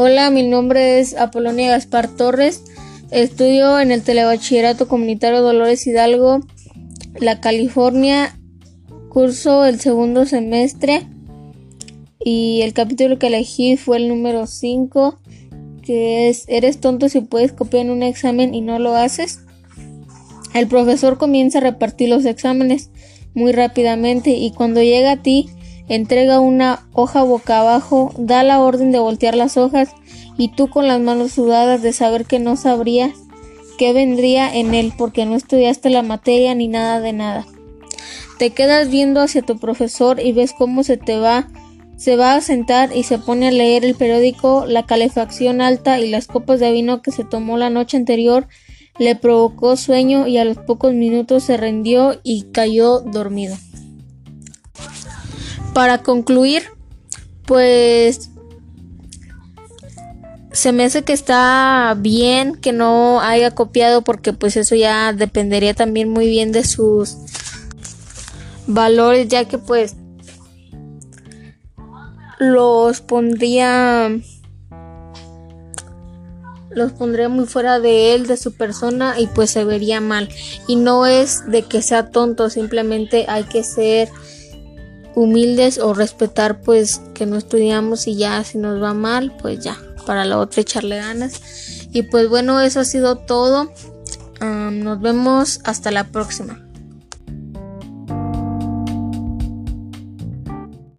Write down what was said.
Hola, mi nombre es Apolonia Gaspar Torres. Estudio en el Telebachillerato Comunitario Dolores Hidalgo, la California. Curso el segundo semestre y el capítulo que elegí fue el número 5, que es ¿Eres tonto si puedes copiar en un examen y no lo haces? El profesor comienza a repartir los exámenes muy rápidamente y cuando llega a ti entrega una hoja boca abajo, da la orden de voltear las hojas y tú con las manos sudadas de saber que no sabría qué vendría en él porque no estudiaste la materia ni nada de nada. Te quedas viendo hacia tu profesor y ves cómo se te va, se va a sentar y se pone a leer el periódico, la calefacción alta y las copas de vino que se tomó la noche anterior le provocó sueño y a los pocos minutos se rindió y cayó dormido. Para concluir, pues se me hace que está bien que no haya copiado porque pues eso ya dependería también muy bien de sus valores ya que pues los pondría los pondría muy fuera de él, de su persona y pues se vería mal. Y no es de que sea tonto, simplemente hay que ser humildes o respetar pues que no estudiamos y ya si nos va mal pues ya para la otra echarle ganas. Y pues bueno eso ha sido todo. Nos vemos hasta la próxima